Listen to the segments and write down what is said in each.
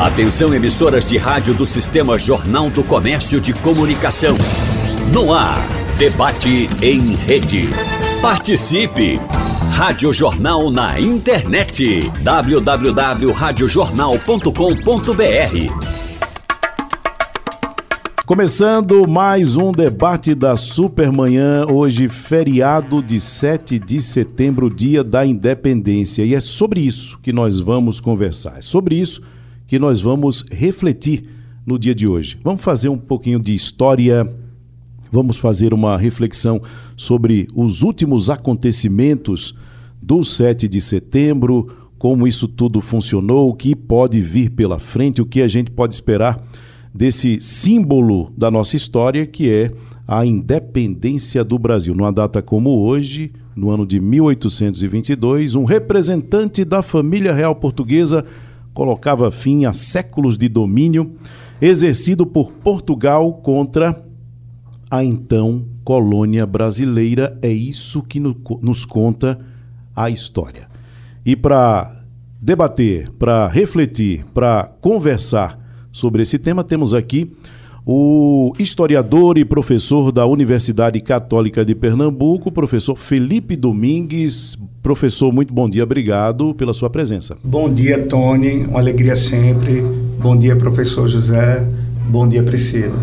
Atenção emissoras de rádio do Sistema Jornal do Comércio de Comunicação. No ar, debate em rede. Participe! Rádio Jornal na internet. www.radiojornal.com.br Começando mais um debate da Supermanhã, hoje feriado de 7 de setembro, dia da independência. E é sobre isso que nós vamos conversar. É sobre isso que nós vamos refletir no dia de hoje. Vamos fazer um pouquinho de história, vamos fazer uma reflexão sobre os últimos acontecimentos do 7 de setembro, como isso tudo funcionou, o que pode vir pela frente, o que a gente pode esperar desse símbolo da nossa história, que é a independência do Brasil. Numa data como hoje, no ano de 1822, um representante da família real portuguesa colocava fim a séculos de domínio exercido por Portugal contra a então colônia brasileira. É isso que nos conta a história. E para debater, para refletir, para conversar sobre esse tema, temos aqui o historiador e professor da Universidade Católica de Pernambuco, professor Felipe Domingues. Professor, muito bom dia, obrigado pela sua presença. Bom dia, Tony, uma alegria sempre. Bom dia, professor José. Bom dia, Priscila.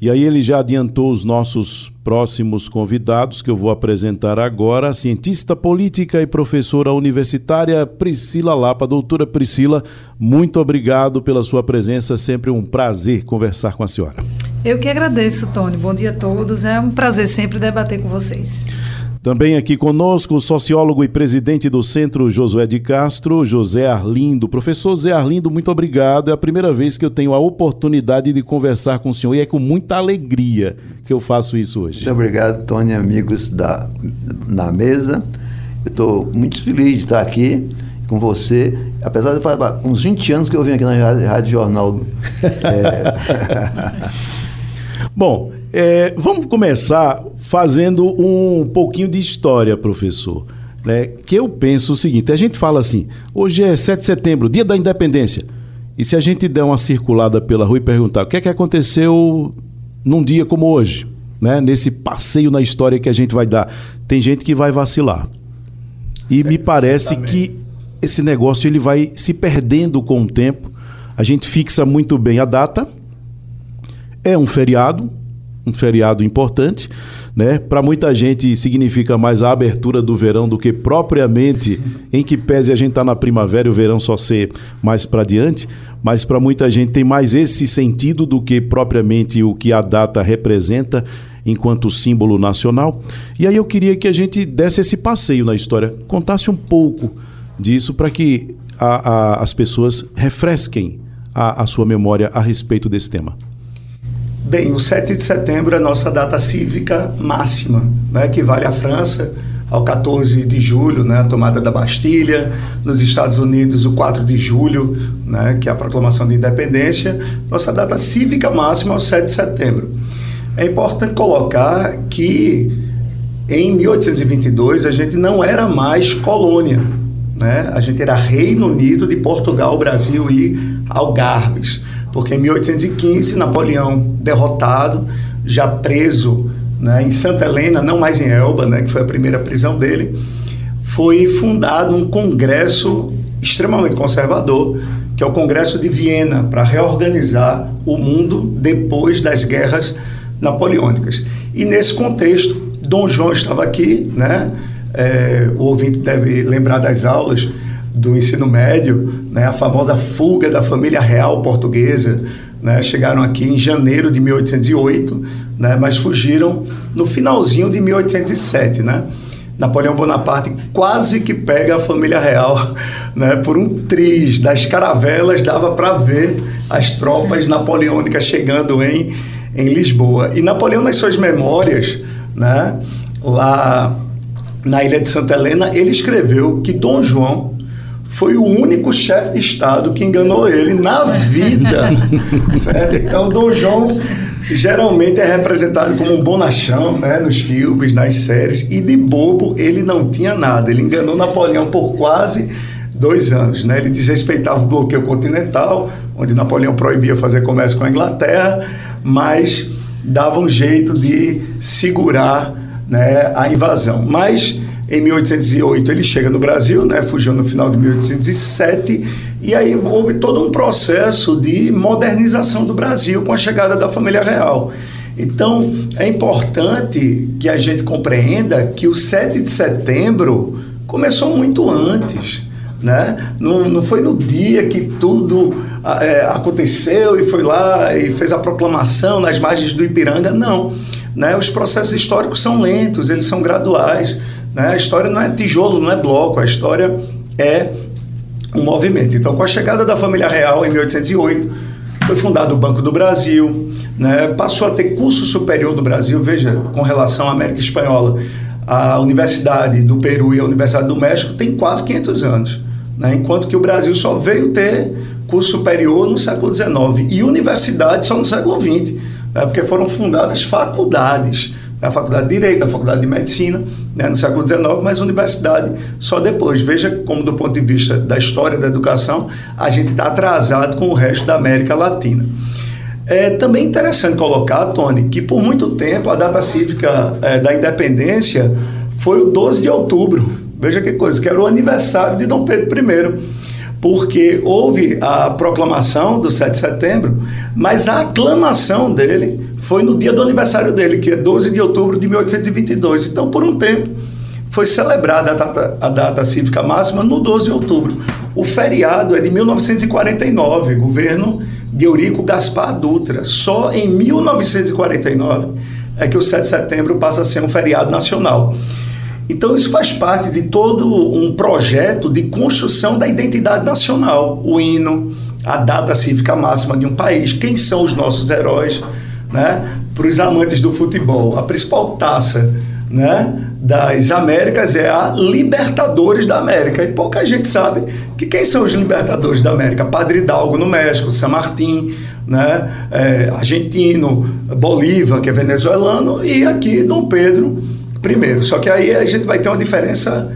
E aí ele já adiantou os nossos próximos convidados que eu vou apresentar agora, a cientista política e professora universitária Priscila Lapa. Doutora Priscila, muito obrigado pela sua presença, sempre um prazer conversar com a senhora. Eu que agradeço, Tony. Bom dia a todos. É um prazer sempre debater com vocês. Também aqui conosco o sociólogo e presidente do Centro Josué de Castro, José Arlindo. Professor José Arlindo, muito obrigado. É a primeira vez que eu tenho a oportunidade de conversar com o senhor e é com muita alegria que eu faço isso hoje. Muito obrigado, Tony, amigos da, na mesa. Eu estou muito feliz de estar aqui com você, apesar de falar uns 20 anos que eu venho aqui na Rádio, Rádio Jornal. É... Bom, é, vamos começar fazendo um pouquinho de história, professor. Né? Que eu penso o seguinte: a gente fala assim, hoje é 7 de setembro, dia da independência. E se a gente der uma circulada pela rua e perguntar o que é que aconteceu num dia como hoje, né? nesse passeio na história que a gente vai dar, tem gente que vai vacilar. E me parece que esse negócio ele vai se perdendo com o tempo. A gente fixa muito bem a data. É um feriado, um feriado importante, né? Para muita gente significa mais a abertura do verão do que propriamente em que pese a gente estar tá na primavera e o verão só ser mais para diante, mas para muita gente tem mais esse sentido do que propriamente o que a data representa enquanto símbolo nacional. E aí eu queria que a gente desse esse passeio na história, contasse um pouco disso para que a, a, as pessoas refresquem a, a sua memória a respeito desse tema. Bem, o 7 de setembro é a nossa data cívica máxima, né, que vale à França ao 14 de julho, né, a tomada da Bastilha, nos Estados Unidos o 4 de julho, né, que é a proclamação de independência. Nossa data cívica máxima é o 7 de setembro. É importante colocar que em 1822 a gente não era mais colônia, né? A gente era Reino Unido de Portugal, Brasil e Algarves porque em 1815 Napoleão derrotado, já preso né, em Santa Helena, não mais em Elba, né, que foi a primeira prisão dele, foi fundado um congresso extremamente conservador, que é o Congresso de Viena, para reorganizar o mundo depois das guerras napoleônicas. E nesse contexto, Dom João estava aqui, né? É, o ouvinte deve lembrar das aulas do ensino médio, né, a famosa fuga da família real portuguesa. Né, chegaram aqui em janeiro de 1808, né, mas fugiram no finalzinho de 1807. Né? Napoleão Bonaparte quase que pega a família real né, por um triz das caravelas, dava para ver as tropas napoleônicas chegando em, em Lisboa. E Napoleão, nas suas memórias, né, lá na ilha de Santa Helena, ele escreveu que Dom João foi o único chefe de Estado que enganou ele na vida. certo? Então, Dom João geralmente é representado como um bonachão né, nos filmes, nas séries, e de bobo ele não tinha nada. Ele enganou Napoleão por quase dois anos. Né? Ele desrespeitava o bloqueio continental, onde Napoleão proibia fazer comércio com a Inglaterra, mas dava um jeito de segurar né, a invasão. Mas em 1808 ele chega no Brasil, né, fugiu no final de 1807, e aí houve todo um processo de modernização do Brasil com a chegada da família real. Então, é importante que a gente compreenda que o 7 de setembro começou muito antes. Né? Não, não foi no dia que tudo é, aconteceu e foi lá e fez a proclamação nas margens do Ipiranga, não. Né? Os processos históricos são lentos, eles são graduais. Né? A história não é tijolo, não é bloco, a história é um movimento. Então, com a chegada da família real em 1808, foi fundado o Banco do Brasil, né? passou a ter curso superior do Brasil, veja, com relação à América Espanhola. A Universidade do Peru e a Universidade do México tem quase 500 anos, né? enquanto que o Brasil só veio ter curso superior no século XIX e universidade só no século XX, né? porque foram fundadas faculdades a Faculdade de Direito, a Faculdade de Medicina, né, no século XIX, mas universidade só depois. Veja como, do ponto de vista da história da educação, a gente está atrasado com o resto da América Latina. É também interessante colocar, Tony, que por muito tempo a data cívica é, da independência foi o 12 de outubro. Veja que coisa, que era o aniversário de Dom Pedro I porque houve a proclamação do 7 de setembro, mas a aclamação dele foi no dia do aniversário dele, que é 12 de outubro de 1822. Então, por um tempo, foi celebrada a data, a data cívica máxima no 12 de outubro. O feriado é de 1949, governo de Eurico Gaspar Dutra. Só em 1949 é que o 7 de setembro passa a ser um feriado nacional. Então, isso faz parte de todo um projeto de construção da identidade nacional. O hino, a data cívica máxima de um país, quem são os nossos heróis né? Para os amantes do futebol, a principal taça né, das Américas é a Libertadores da América. E pouca gente sabe que quem são os Libertadores da América? Padre Hidalgo no México, San Martín, né, é, argentino, Bolívar, que é venezuelano, e aqui Dom Pedro I. Só que aí a gente vai ter uma diferença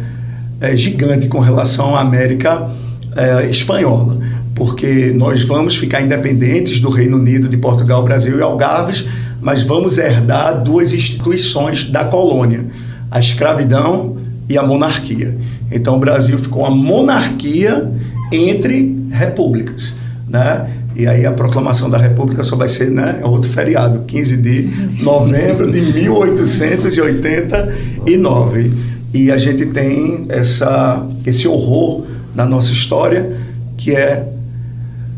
é, gigante com relação à América é, espanhola porque nós vamos ficar independentes do Reino Unido, de Portugal, Brasil e Algarves, mas vamos herdar duas instituições da colônia: a escravidão e a monarquia. Então o Brasil ficou uma monarquia entre repúblicas, né? E aí a proclamação da República só vai ser, né, é outro feriado, 15 de novembro de 1889. E a gente tem essa, esse horror na nossa história, que é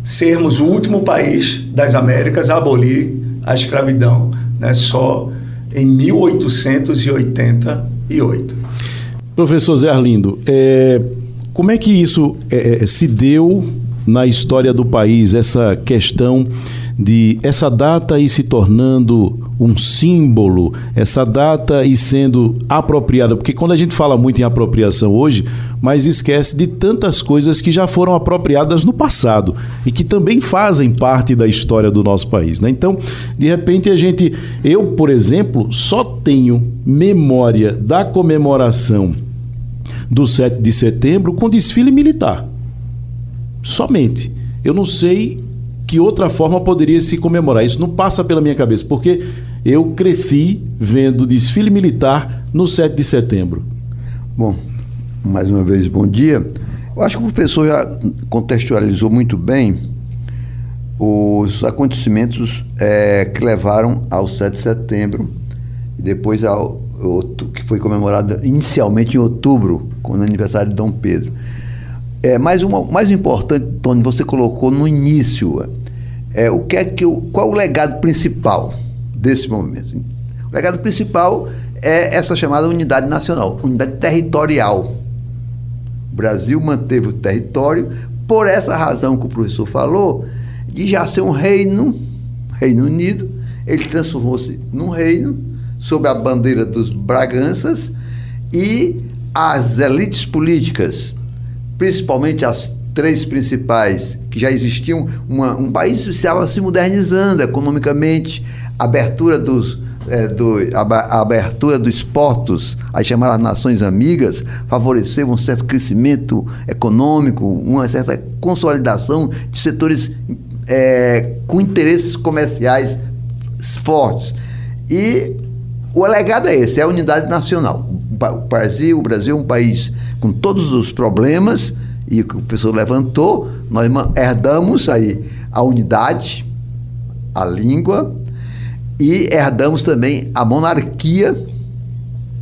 sermos o último país das Américas a abolir a escravidão, né, só em 1888. Professor Zé Arlindo, é, como é que isso é, é, se deu na história do país, essa questão de essa data ir se tornando um símbolo, essa data ir sendo apropriada, porque quando a gente fala muito em apropriação hoje, mas esquece de tantas coisas que já foram apropriadas no passado e que também fazem parte da história do nosso país, né? Então, de repente a gente, eu, por exemplo, só tenho memória da comemoração do 7 de setembro com desfile militar. Somente. Eu não sei que outra forma poderia se comemorar. Isso não passa pela minha cabeça, porque eu cresci vendo desfile militar no 7 de setembro. Bom, mais uma vez, bom dia. Eu acho que o professor já contextualizou muito bem os acontecimentos é, que levaram ao 7 de setembro e depois ao, que foi comemorado inicialmente em outubro, com o aniversário de Dom Pedro. É, mais, uma, mais importante, Tony, você colocou no início, é, o que é que, qual é o legado principal desse momento? O legado principal é essa chamada unidade nacional, unidade territorial. O Brasil manteve o território por essa razão que o professor falou, de já ser um reino, Reino Unido, ele transformou-se num reino sob a bandeira dos Braganças e as elites políticas principalmente as três principais, que já existiam, uma, um país estava se modernizando economicamente, abertura dos, é, do, a, abertura dos portos, as chamadas nações amigas, favoreceu um certo crescimento econômico, uma certa consolidação de setores é, com interesses comerciais fortes. E o alegado é esse, é a unidade nacional. O Brasil, o Brasil é um país com todos os problemas, e o o professor levantou, nós herdamos aí a unidade, a língua, e herdamos também a monarquia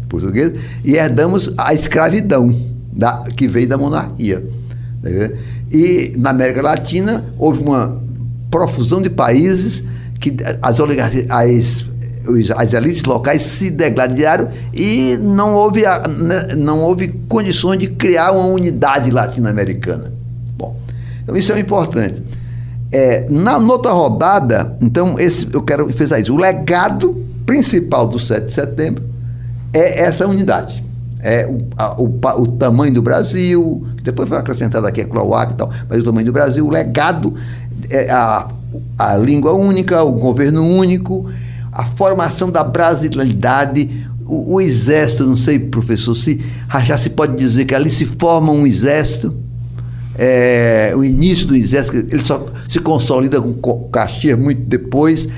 portuguesa e herdamos a escravidão da, que veio da monarquia. Tá e na América Latina houve uma profusão de países que as oligarquias, as, elites locais se degladiaram e não houve, né, não houve condições de criar uma unidade latino-americana. Bom, então isso é importante. É, na outra rodada, então, esse, eu quero frisar isso. O legado principal do 7 de setembro é essa unidade. É o, a, o, o, tamanho do Brasil, depois foi acrescentado aqui a Cloac e tal, mas o tamanho do Brasil, o legado, é a, a língua única, o governo único, a formação da brasilidade, o, o, exército, não sei, professor, se já se pode dizer que ali se forma um exército é, o início do exército, ele só se consolida com Caxias muito depois.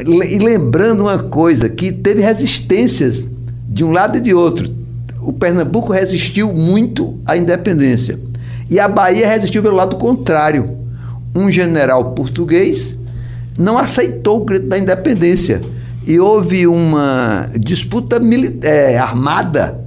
E lembrando uma coisa, que teve resistências de um lado e de outro. O Pernambuco resistiu muito à independência. E a Bahia resistiu pelo lado contrário. Um general português não aceitou o grito da independência. E houve uma disputa é, armada.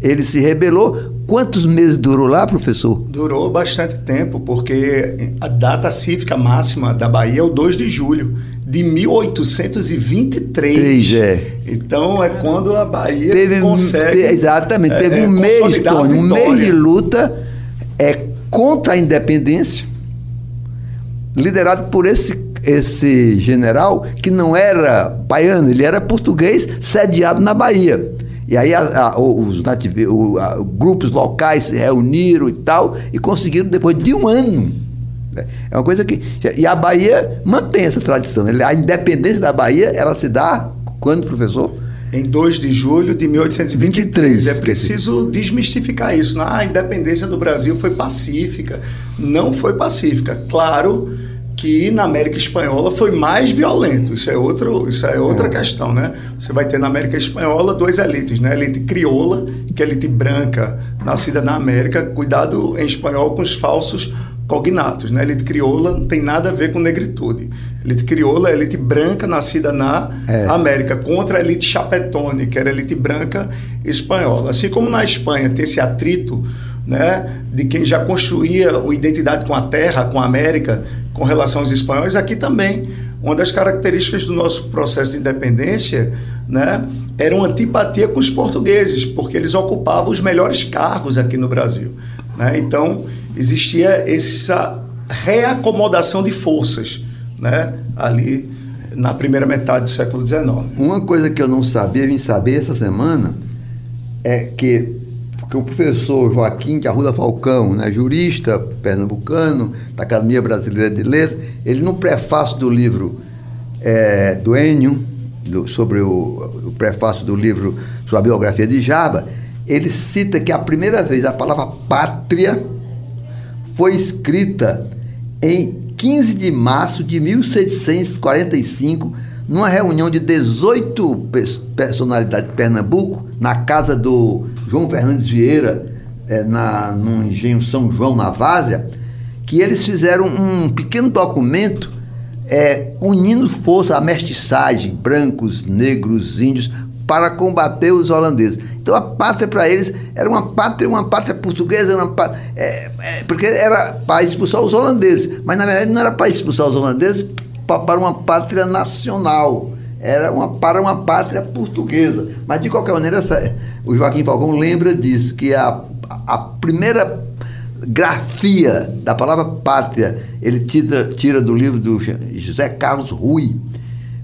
Ele se rebelou Quantos meses durou lá, professor? Durou bastante tempo, porque a data cívica máxima da Bahia é o 2 de julho de 1823. 3, é. Então é quando a Bahia teve, consegue. exatamente, teve é, um mês, Tony, um mês de luta é, contra a independência, liderado por esse, esse general que não era baiano, ele era português, sediado na Bahia. E aí a, a, os nativo, a, grupos locais se reuniram e tal, e conseguiram depois de um ano. Né? É uma coisa que. E a Bahia mantém essa tradição. A independência da Bahia, ela se dá quando, professor? Em 2 de julho de 1823. 23. É preciso desmistificar isso. Ah, a independência do Brasil foi pacífica. Não foi pacífica. Claro que na América Espanhola foi mais violento. Isso é, outro, isso é outra é. questão, né? Você vai ter na América Espanhola dois elites, né? A elite crioula, que é a elite branca, nascida na América. Cuidado em espanhol com os falsos cognatos, né? A elite crioula não tem nada a ver com negritude. A elite crioula é a elite branca nascida na é. América, contra a elite chapetone, que era a elite branca espanhola. Assim como na Espanha tem esse atrito né, de quem já construía uma identidade com a terra, com a América, com relação aos espanhóis, aqui também. Uma das características do nosso processo de independência né, era uma antipatia com os portugueses, porque eles ocupavam os melhores cargos aqui no Brasil. Né? Então, existia essa reacomodação de forças né, ali na primeira metade do século XIX. Uma coisa que eu não sabia, vim saber essa semana, é que que o professor Joaquim de Arruda Falcão, né, jurista pernambucano da Academia Brasileira de Letras, ele no prefácio do livro é, do Enio, do, sobre o, o, prefácio do livro sobre a biografia de Jaba, ele cita que a primeira vez a palavra pátria foi escrita em 15 de março de 1645, numa reunião de 18 personalidades de Pernambuco, na casa do João Fernandes Vieira, é, na, no engenho São João, na Várzea, que eles fizeram um pequeno documento é, unindo força à mestiçagem, brancos, negros, índios, para combater os holandeses. Então a pátria para eles era uma pátria, uma pátria portuguesa, uma pátria, é, é, porque era para expulsar os holandeses, mas na verdade não era para expulsar os holandeses, para uma pátria nacional era uma, para uma pátria portuguesa. Mas, de qualquer maneira, essa, o Joaquim Falcão lembra disso, que a, a primeira grafia da palavra pátria, ele tira, tira do livro do José Carlos Rui.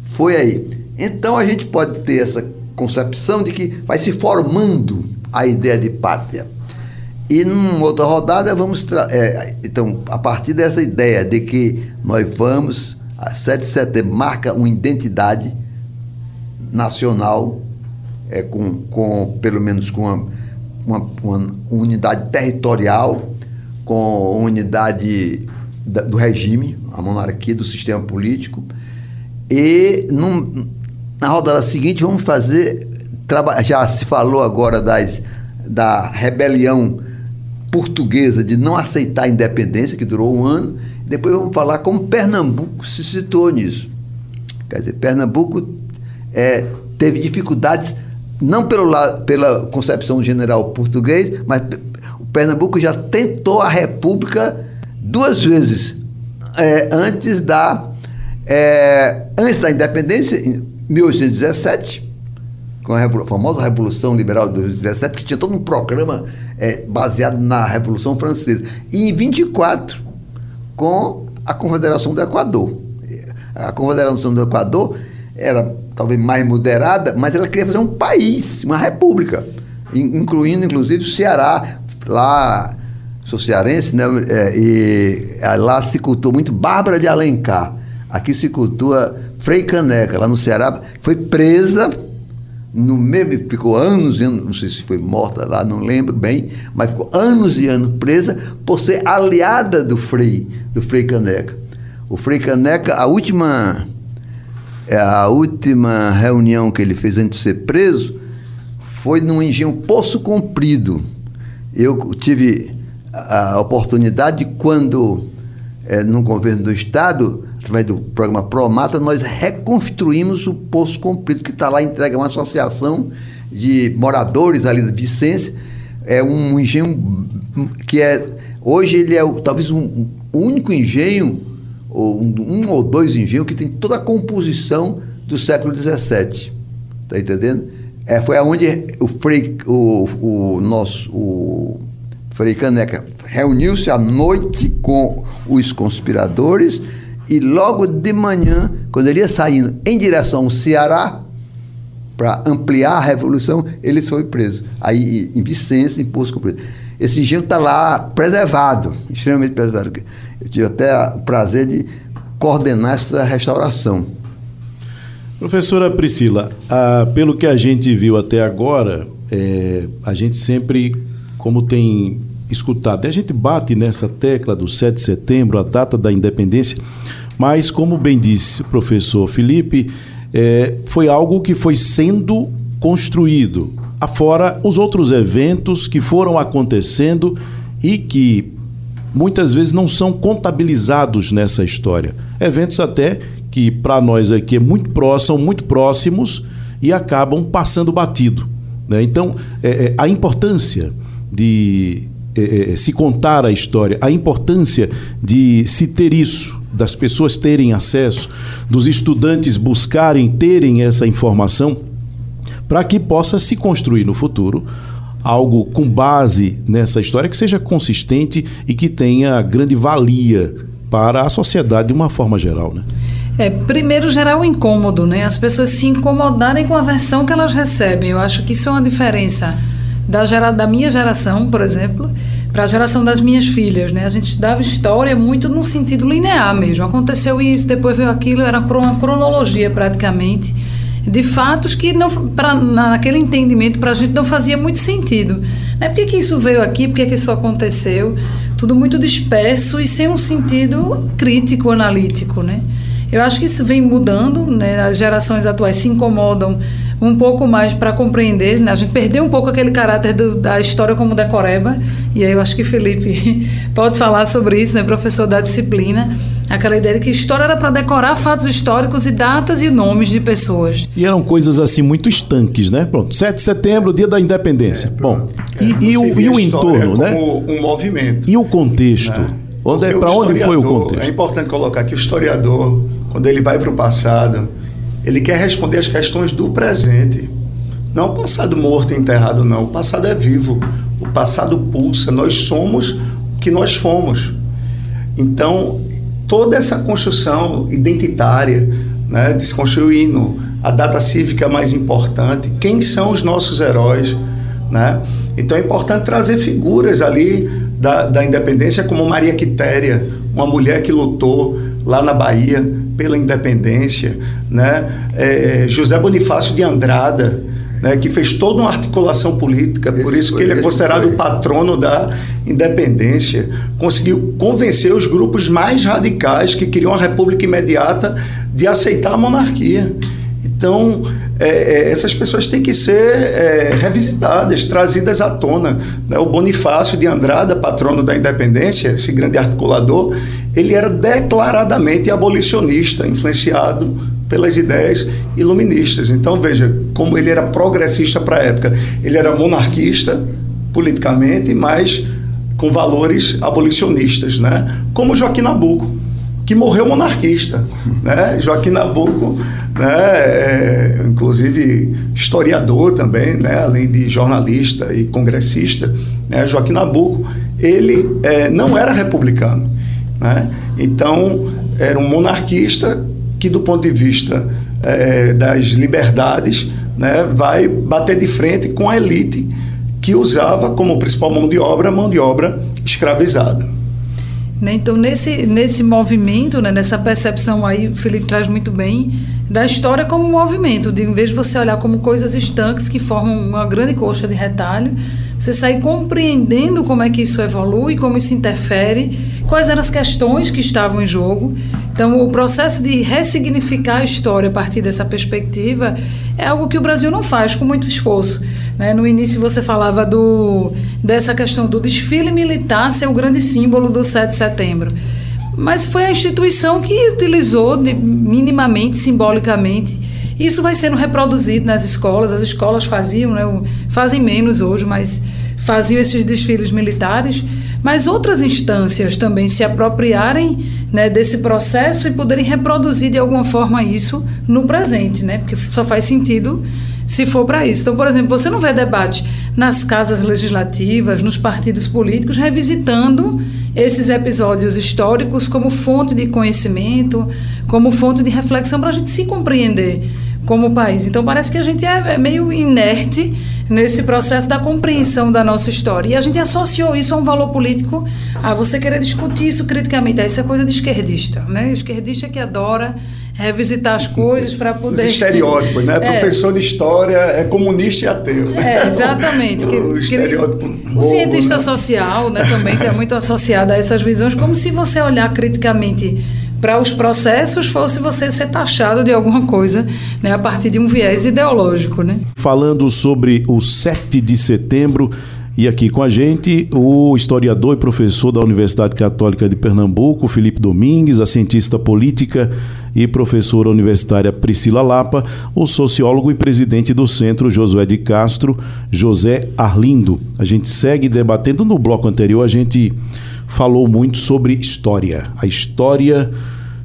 Foi aí. Então, a gente pode ter essa concepção de que vai se formando a ideia de pátria. E numa outra rodada vamos é, então a partir dessa ideia de que nós vamos a 7 de setembro marca uma identidade nacional, é, com, com pelo menos com uma, uma, uma unidade territorial, com unidade da, do regime, a monarquia, do sistema político. E num, na rodada seguinte vamos fazer. Já se falou agora das, da rebelião portuguesa de não aceitar a independência, que durou um ano. Depois vamos falar como Pernambuco se situou nisso. Quer dizer, Pernambuco é, teve dificuldades, não pelo pela concepção general português, mas o Pernambuco já tentou a república duas vezes. É, antes da é, antes da independência, em 1817, com a famosa Revolução Liberal de 17, que tinha todo um programa é, baseado na Revolução Francesa. E em 24, com a Confederação do Equador. A Confederação do Equador era talvez mais moderada, mas ela queria fazer um país, uma república, incluindo inclusive o Ceará, lá sou cearense, né? É, e lá se cultua muito Bárbara de Alencar. Aqui se cultua Frei Caneca, lá no Ceará, foi presa no mesmo, ficou anos e anos, não sei se foi morta lá, não lembro bem, mas ficou anos e anos presa por ser aliada do Frei, do Frei Caneca. O Frei Caneca, a última a última reunião que ele fez antes de ser preso foi num engenho Poço Comprido. Eu tive a oportunidade quando é, no governo do estado através do programa Promata, nós reconstruímos o Poço Comprido, que está lá entregue a uma associação de moradores ali da Vicência. É um engenho que é. Hoje ele é talvez um, o único engenho, ou um, um, ou dois engenhos, que tem toda a composição do século XVII. Está entendendo? É, foi aonde o Frei, o, o nosso o Frei Caneca reuniu-se à noite com os conspiradores e logo de manhã, quando ele ia saindo em direção ao Ceará, para ampliar a revolução, ele foi preso. Aí, em Vicência, em Poço Comprido. Esse engenho está lá preservado, extremamente preservado. Eu tive até o prazer de coordenar essa restauração. Professora Priscila, ah, pelo que a gente viu até agora, é, a gente sempre, como tem escutado. A gente bate nessa tecla do 7 de setembro, a data da independência, mas, como bem disse o professor Felipe, é, foi algo que foi sendo construído. Afora os outros eventos que foram acontecendo e que muitas vezes não são contabilizados nessa história. Eventos até que para nós aqui é muito próximo, muito próximos e acabam passando batido. Né? Então, é, é, a importância de é, é, se contar a história, a importância de se ter isso, das pessoas terem acesso, dos estudantes buscarem terem essa informação, para que possa se construir no futuro algo com base nessa história que seja consistente e que tenha grande valia para a sociedade de uma forma geral, né? É, primeiro gerar o incômodo, né? As pessoas se incomodarem com a versão que elas recebem. Eu acho que isso é uma diferença da, gera, da minha geração, por exemplo, para a geração das minhas filhas, né? A gente estudava história muito num sentido linear mesmo. Aconteceu isso, depois veio aquilo, era uma cronologia praticamente de fatos que não, naquele entendimento para a gente não fazia muito sentido. Né? Por que, que isso veio aqui? Por que, que isso aconteceu? Tudo muito disperso e sem um sentido crítico, analítico, né? Eu acho que isso vem mudando, né? As gerações atuais se incomodam um pouco mais para compreender. Né? A gente perdeu um pouco aquele caráter do, da história como decoreba, e aí eu acho que Felipe pode falar sobre isso, né? professor da disciplina. Aquela ideia de que história era para decorar fatos históricos e datas e nomes de pessoas. E eram coisas assim muito estanques, né? Pronto, 7 de setembro, dia da independência. É, Bom, é, e, e, o, e o entorno, né? um movimento. E o contexto? Né? Onde, para onde foi o contexto? É importante colocar que o historiador, quando ele vai para o passado, ele quer responder as questões do presente. Não o passado morto e enterrado, não. O passado é vivo. O passado pulsa. Nós somos o que nós fomos. Então, toda essa construção identitária, né, desconstruindo a data cívica mais importante, quem são os nossos heróis, né? Então é importante trazer figuras ali da, da independência como Maria Quitéria, uma mulher que lutou lá na Bahia, pela independência, né? É, José Bonifácio de Andrada, né, que fez toda uma articulação política, por isso que ele é considerado o patrono da independência, conseguiu convencer os grupos mais radicais que queriam a república imediata de aceitar a monarquia. Então, é, é, essas pessoas têm que ser é, revisitadas, trazidas à tona. Né? O Bonifácio de Andrada, patrono da independência, esse grande articulador, ele era declaradamente abolicionista, influenciado pelas ideias iluministas. Então, veja como ele era progressista para a época. Ele era monarquista, politicamente, mas com valores abolicionistas, né? como Joaquim Nabuco, que morreu monarquista. Né? Joaquim Nabuco, né? É, inclusive historiador também, né? além de jornalista e congressista, né? Joaquim Nabuco, ele é, não era republicano. Né? Então, era um monarquista que, do ponto de vista é, das liberdades, né, vai bater de frente com a elite que usava como principal mão de obra mão de obra escravizada. Né, então, nesse, nesse movimento, né, nessa percepção aí, o Felipe traz muito bem, da história como um movimento, de em vez de você olhar como coisas estanques que formam uma grande coxa de retalho, você sair compreendendo como é que isso evolui, como isso interfere, quais eram as questões que estavam em jogo. Então, o processo de ressignificar a história a partir dessa perspectiva é algo que o Brasil não faz com muito esforço. Né? No início você falava do, dessa questão do desfile militar ser o grande símbolo do 7 de setembro. Mas foi a instituição que utilizou minimamente, simbolicamente, isso vai sendo reproduzido nas escolas. As escolas faziam, né, fazem menos hoje, mas faziam esses desfiles militares. Mas outras instâncias também se apropriarem né, desse processo e poderem reproduzir de alguma forma isso no presente, né? Porque só faz sentido se for para isso. Então, por exemplo, você não vê debate nas casas legislativas, nos partidos políticos, revisitando esses episódios históricos como fonte de conhecimento, como fonte de reflexão para a gente se compreender como país. Então parece que a gente é, é, meio inerte nesse processo da compreensão da nossa história. E a gente associou isso a um valor político, a você querer discutir isso criticamente. Isso é coisa de esquerdista, né? Esquerdista que adora revisitar as coisas para poder. Os estereótipos, né? É. Professor de história é comunista e ateu. É, exatamente. o, que, o estereótipo. o cientista né? social, né, também, que é muito associado a essas visões, como se você olhar criticamente para os processos fosse você ser taxado de alguma coisa né, a partir de um viés ideológico. Né? Falando sobre o 7 de setembro, e aqui com a gente o historiador e professor da Universidade Católica de Pernambuco, Felipe Domingues, a cientista política e professora universitária Priscila Lapa, o sociólogo e presidente do Centro Josué de Castro, José Arlindo. A gente segue debatendo. No bloco anterior, a gente falou muito sobre história. A história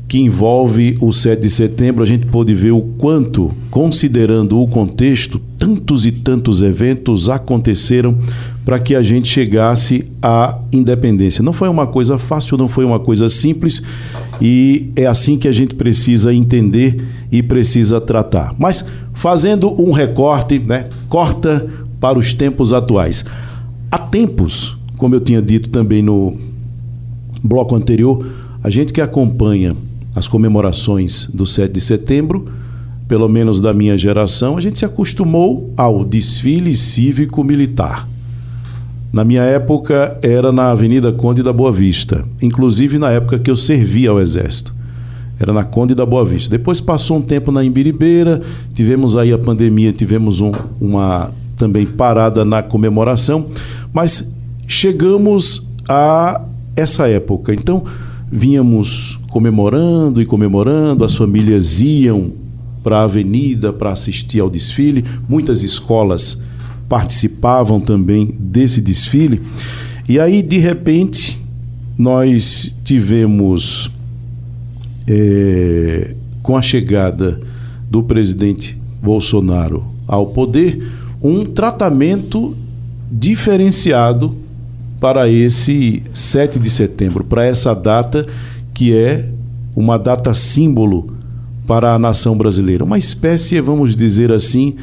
que envolve o 7 de setembro, a gente pôde ver o quanto, considerando o contexto, tantos e tantos eventos aconteceram para que a gente chegasse à independência. Não foi uma coisa fácil, não foi uma coisa simples e é assim que a gente precisa entender e precisa tratar. Mas fazendo um recorte, né, corta para os tempos atuais. Há tempos, como eu tinha dito também no bloco anterior, a gente que acompanha as comemorações do 7 de setembro, pelo menos da minha geração, a gente se acostumou ao desfile cívico-militar. Na minha época era na Avenida Conde da Boa Vista, inclusive na época que eu servia ao Exército. Era na Conde da Boa Vista. Depois passou um tempo na Imbiribeira, tivemos aí a pandemia, tivemos um, uma também parada na comemoração, mas chegamos a essa época. Então, vínhamos comemorando e comemorando, as famílias iam para a avenida para assistir ao desfile, muitas escolas participavam também desse desfile. E aí, de repente, nós tivemos, é, com a chegada do presidente Bolsonaro ao poder, um tratamento diferenciado para esse 7 de setembro, para essa data que é uma data símbolo para a nação brasileira, uma espécie, vamos dizer assim,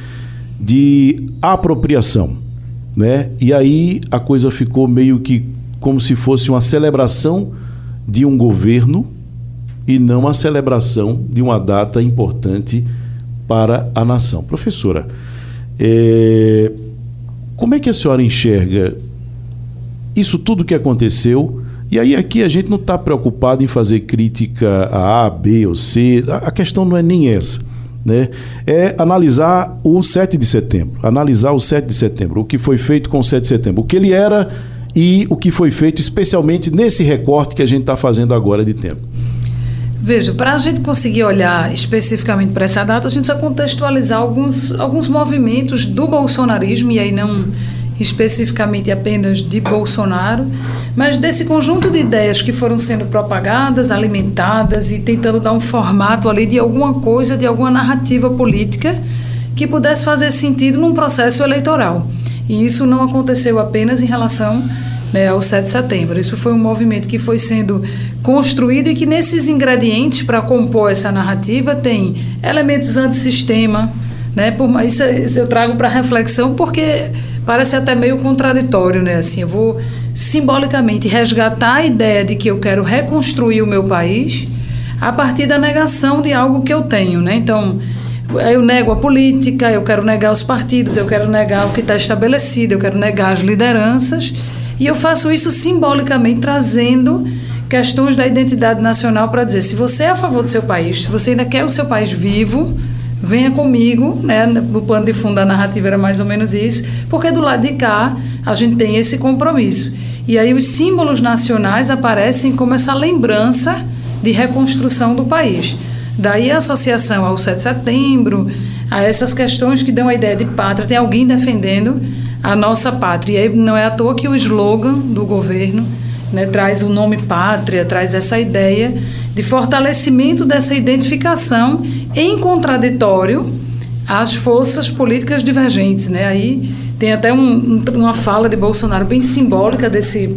de apropriação, né? E aí a coisa ficou meio que como se fosse uma celebração de um governo e não a celebração de uma data importante para a nação. Professora, é, como é que a senhora enxerga isso tudo que aconteceu? E aí aqui a gente não está preocupado em fazer crítica a A, B ou C. A questão não é nem essa. Né? É analisar o 7 de setembro. Analisar o 7 de setembro, o que foi feito com o 7 de setembro, o que ele era e o que foi feito, especialmente nesse recorte que a gente está fazendo agora de tempo. Veja, para a gente conseguir olhar especificamente para essa data, a gente precisa contextualizar alguns, alguns movimentos do bolsonarismo, e aí não especificamente apenas de Bolsonaro, mas desse conjunto de ideias que foram sendo propagadas, alimentadas e tentando dar um formato ali de alguma coisa, de alguma narrativa política que pudesse fazer sentido num processo eleitoral. E isso não aconteceu apenas em relação né, ao 7 de setembro. Isso foi um movimento que foi sendo construído e que nesses ingredientes para compor essa narrativa tem elementos antissistema, né? Por isso, isso eu trago para reflexão porque parece até meio contraditório, né? Assim, eu vou simbolicamente resgatar a ideia de que eu quero reconstruir o meu país a partir da negação de algo que eu tenho, né? Então, eu nego a política, eu quero negar os partidos, eu quero negar o que está estabelecido, eu quero negar as lideranças e eu faço isso simbolicamente, trazendo questões da identidade nacional para dizer: se você é a favor do seu país, se você ainda quer o seu país vivo, venha comigo, né? O pano de fundo da narrativa era mais ou menos isso, porque do lado de cá a gente tem esse compromisso. E aí os símbolos nacionais aparecem como essa lembrança de reconstrução do país. Daí a associação ao 7 de setembro, a essas questões que dão a ideia de pátria, tem alguém defendendo a nossa pátria. E aí não é à toa que o slogan do governo né, traz o nome pátria, traz essa ideia de fortalecimento dessa identificação em contraditório às forças políticas divergentes. Né? Aí tem até um, uma fala de Bolsonaro bem simbólica desse,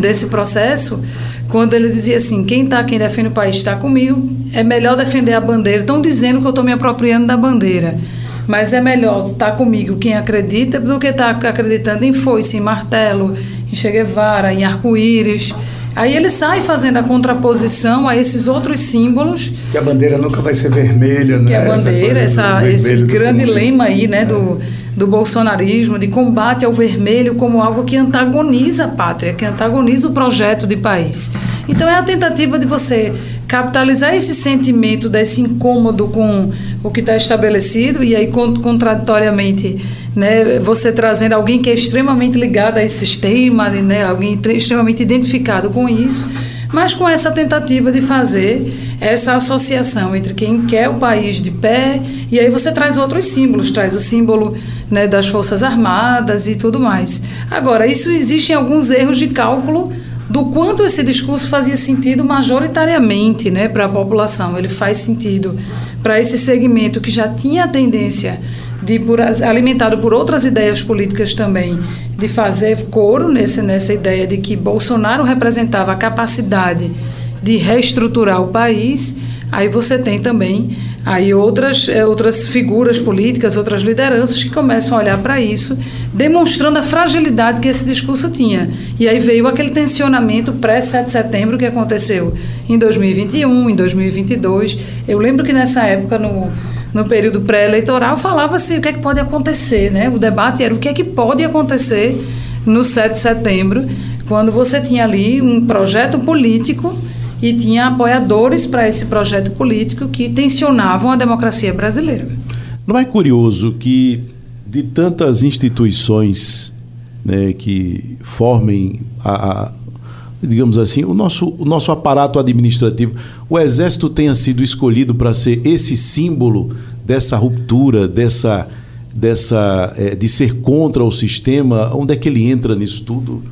desse processo, quando ele dizia assim: quem está, quem defende o país está comigo, é melhor defender a bandeira. Estão dizendo que eu estou me apropriando da bandeira. Mas é melhor estar comigo quem acredita do que estar acreditando em foice, em martelo, em Che Guevara, em arco-íris. Aí ele sai fazendo a contraposição a esses outros símbolos. Que a bandeira nunca vai ser vermelha, né? Que a bandeira, essa essa, esse grande lema aí, né, do, do bolsonarismo, de combate ao vermelho como algo que antagoniza a pátria, que antagoniza o projeto de país. Então é a tentativa de você capitalizar esse sentimento desse incômodo com o que está estabelecido e aí contraditoriamente né, você trazendo alguém que é extremamente ligado a esse sistema, né, alguém extremamente identificado com isso, mas com essa tentativa de fazer essa associação entre quem quer o país de pé e aí você traz outros símbolos, traz o símbolo né, das forças armadas e tudo mais. Agora isso existem alguns erros de cálculo do quanto esse discurso fazia sentido majoritariamente né, para a população. Ele faz sentido para esse segmento que já tinha a tendência de por, alimentado por outras ideias políticas também de fazer coro nesse, nessa ideia de que Bolsonaro representava a capacidade de reestruturar o país. Aí você tem também aí outras, eh, outras figuras políticas, outras lideranças que começam a olhar para isso, demonstrando a fragilidade que esse discurso tinha. E aí veio aquele tensionamento pré-7 de setembro que aconteceu em 2021, em 2022. Eu lembro que nessa época, no, no período pré-eleitoral, falava-se o que é que pode acontecer, né? O debate era o que é que pode acontecer no 7 de setembro, quando você tinha ali um projeto político e tinha apoiadores para esse projeto político que tensionavam a democracia brasileira. Não é curioso que de tantas instituições né, que formem a, a, digamos assim, o nosso, o nosso aparato administrativo, o Exército tenha sido escolhido para ser esse símbolo dessa ruptura, dessa, dessa é, de ser contra o sistema, onde é que ele entra nisso tudo?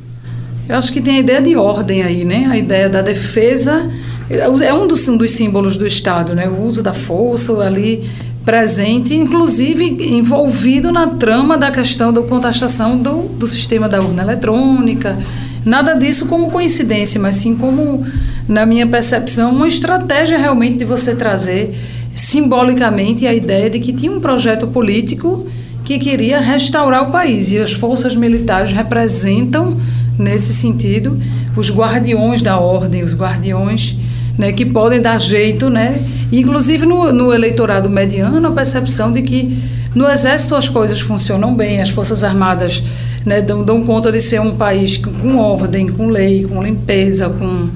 Eu acho que tem a ideia de ordem aí, né? A ideia da defesa é um dos, um dos símbolos do Estado, né? O uso da força ali presente, inclusive envolvido na trama da questão da contestação do, do sistema da urna eletrônica. Nada disso como coincidência, mas sim como, na minha percepção, uma estratégia realmente de você trazer simbolicamente a ideia de que tinha um projeto político que queria restaurar o país e as forças militares representam nesse sentido, os guardiões da ordem, os guardiões né, que podem dar jeito, né? Inclusive no, no eleitorado mediano, a percepção de que no Exército as coisas funcionam bem, as Forças Armadas né, dão, dão conta de ser um país com ordem, com lei, com limpeza, com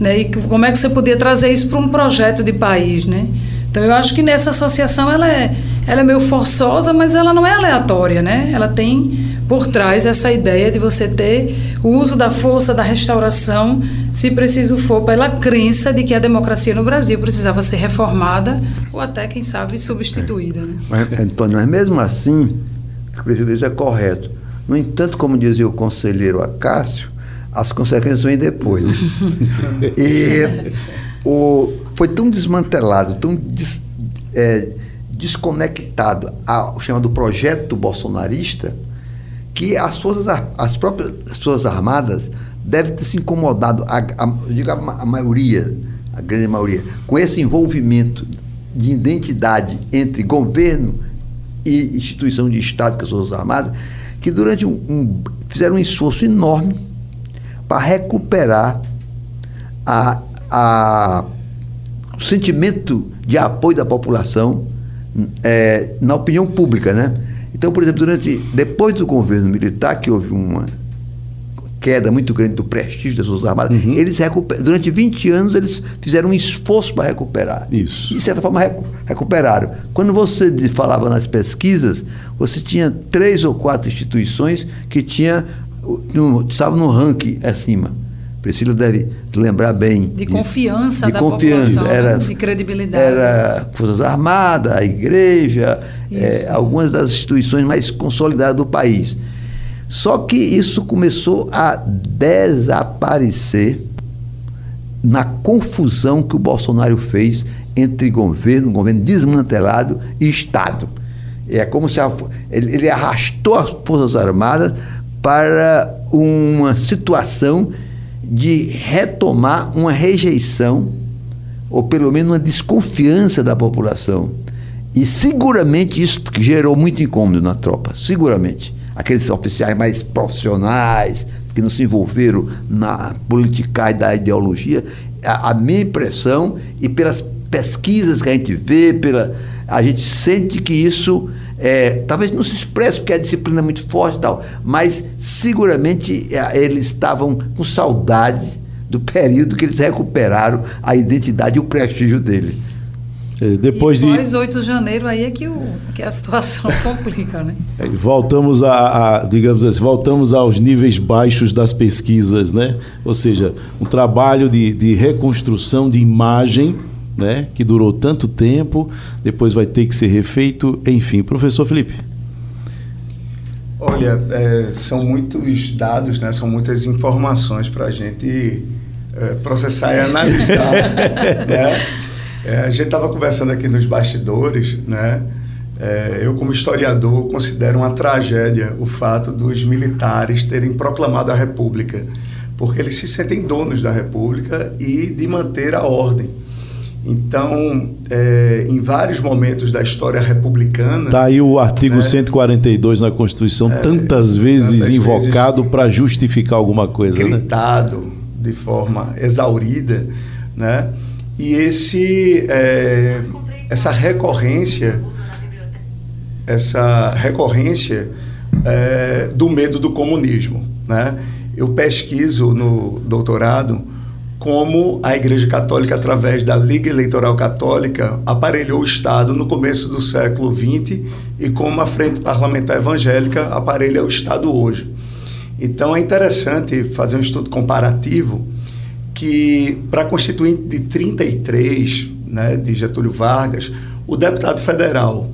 né, e como é que você podia trazer isso para um projeto de país, né? Então eu acho que nessa associação ela é, ela é meio forçosa, mas ela não é aleatória, né? Ela tem por trás essa ideia de você ter o uso da força da restauração, se preciso for, pela crença de que a democracia no Brasil precisava ser reformada ou até, quem sabe, substituída. Né? Mas, Antônio, mas mesmo assim, o que o é correto. No entanto, como dizia o conselheiro Acácio, as consequências vêm depois. E o, foi tão desmantelado, tão des, é, desconectado ao chamado projeto bolsonarista, que as forças, as próprias forças armadas devem ter se incomodado, a, a, digo a, a maioria, a grande maioria, com esse envolvimento de identidade entre governo e instituição de Estado, que as Forças Armadas, que durante um, um fizeram um esforço enorme para recuperar a, a, o sentimento de apoio da população é, na opinião pública, né? Então, por exemplo, durante, depois do governo militar, que houve uma queda muito grande do prestígio das Forças Armadas, uhum. eles durante 20 anos eles fizeram um esforço para recuperar. Isso. E, de certa forma, recu recuperaram. Quando você falava nas pesquisas, você tinha três ou quatro instituições que tinha, no, estavam no ranking acima. Priscila deve lembrar bem. De confiança de da confiança. população, era, de credibilidade. Era Forças Armadas, a Igreja, é, algumas das instituições mais consolidadas do país. Só que isso começou a desaparecer na confusão que o Bolsonaro fez entre governo, governo desmantelado e Estado. É como se a, ele, ele arrastou as Forças Armadas para uma situação de retomar uma rejeição, ou pelo menos uma desconfiança da população. E seguramente isso gerou muito incômodo na tropa, seguramente. Aqueles oficiais mais profissionais, que não se envolveram na politicagem da ideologia, a, a minha impressão, e pelas pesquisas que a gente vê, pela, a gente sente que isso é, talvez não se expresse porque a disciplina é muito forte e tal, mas seguramente é, eles estavam com saudade do período que eles recuperaram a identidade e o prestígio deles. É, depois e pós de... 8 de janeiro aí é que, o, que a situação complica, né? É, voltamos a, a, digamos assim, voltamos aos níveis baixos das pesquisas, né? Ou seja, um trabalho de, de reconstrução de imagem né, que durou tanto tempo, depois vai ter que ser refeito, enfim. Professor Felipe. Olha, é, são muitos dados, né, são muitas informações para a gente é, processar e analisar. né? É, a gente estava conversando aqui nos bastidores, né? É, eu, como historiador, considero uma tragédia o fato dos militares terem proclamado a República, porque eles se sentem donos da República e de manter a ordem. Então, é, em vários momentos da história republicana. Está aí o artigo né, 142 na Constituição, é, tantas vezes tantas invocado para justificar alguma coisa. Né? Gritado né? de forma exaurida. Né? E esse, é, essa recorrência, essa recorrência é, do medo do comunismo. Né? Eu pesquiso no doutorado como a Igreja Católica, através da Liga Eleitoral Católica, aparelhou o Estado no começo do século XX e como a Frente Parlamentar Evangélica aparelha o Estado hoje. Então é interessante fazer um estudo comparativo que, para a Constituinte de 33, né, de Getúlio Vargas, o deputado federal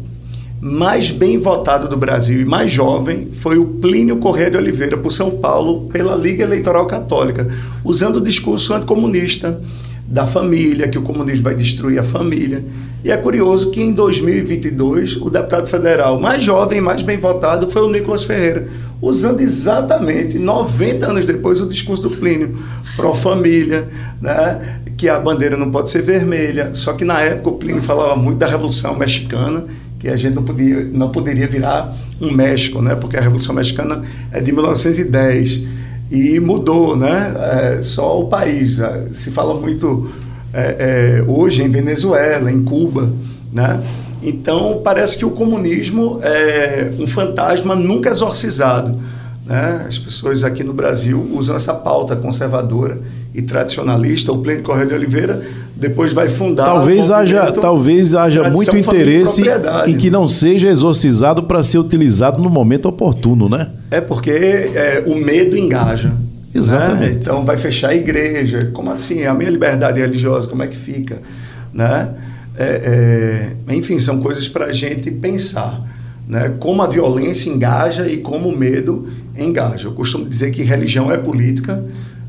mais bem votado do Brasil e mais jovem foi o Plínio Corrêa de Oliveira, por São Paulo, pela Liga Eleitoral Católica, usando o discurso anticomunista da família, que o comunismo vai destruir a família. E é curioso que em 2022 o deputado federal mais jovem mais bem votado foi o Nicolas Ferreira, usando exatamente 90 anos depois o discurso do Plínio, pró-família, né? que a bandeira não pode ser vermelha. Só que na época o Plínio falava muito da Revolução Mexicana que a gente não, podia, não poderia virar um México, né? porque a Revolução Mexicana é de 1910 e mudou, né? É, só o país. É, se fala muito é, é, hoje em Venezuela, em Cuba, né? Então parece que o comunismo é um fantasma nunca exorcizado. Né? As pessoas aqui no Brasil usam essa pauta conservadora e tradicionalista. O Plínio Correia de Oliveira depois vai fundar. Talvez haja, talvez haja muito interesse em que não seja exorcizado para ser utilizado no momento oportuno, né? É porque é, o medo engaja. Né? Exatamente. Né? Então vai fechar a igreja. Como assim? A minha liberdade religiosa, como é que fica? Né? É, é, enfim, são coisas para a gente pensar. Né? Como a violência engaja e como o medo engaja. Eu costumo dizer que religião é política.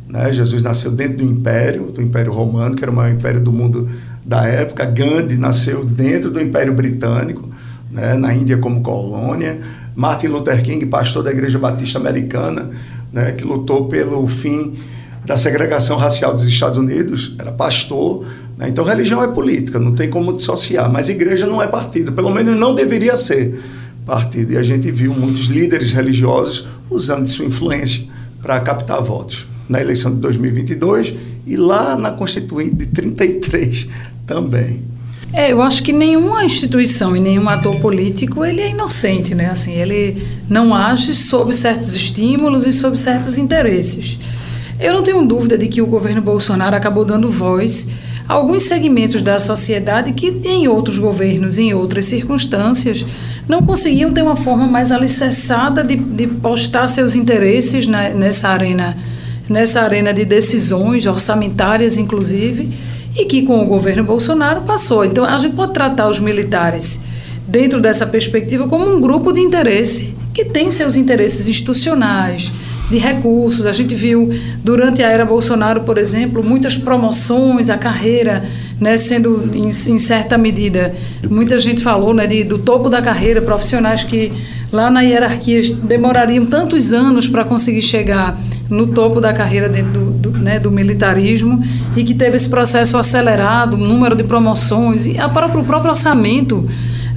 Né? Jesus nasceu dentro do império, do Império Romano, que era o maior império do mundo da época. Gandhi nasceu dentro do Império Britânico, né? na Índia como colônia. Martin Luther King, pastor da Igreja Batista Americana, né? que lutou pelo fim da segregação racial dos Estados Unidos, era pastor né? Então, religião é política, não tem como dissociar, mas igreja não é partido, pelo menos não deveria ser partido. E a gente viu muitos líderes religiosos usando de sua influência para captar votos na eleição de 2022 e lá na Constituinte de 33 também. É, eu acho que nenhuma instituição e nenhum ator político ele é inocente, né? Assim, ele não age sob certos estímulos e sob certos interesses. Eu não tenho dúvida de que o governo Bolsonaro acabou dando voz alguns segmentos da sociedade que, em outros governos, em outras circunstâncias, não conseguiam ter uma forma mais alicerçada de, de postar seus interesses na, nessa arena nessa arena de decisões orçamentárias, inclusive, e que com o governo Bolsonaro passou. Então, a gente pode tratar os militares dentro dessa perspectiva como um grupo de interesse que tem seus interesses institucionais, de recursos. A gente viu durante a era Bolsonaro, por exemplo, muitas promoções, a carreira né, sendo, em, em, certa medida, muita gente falou né, de, do topo da carreira, profissionais que lá na hierarquia demorariam tantos anos para conseguir chegar no topo da carreira dentro do, do, né, do, militarismo e que teve esse processo acelerado, número de promoções e a o próprio orçamento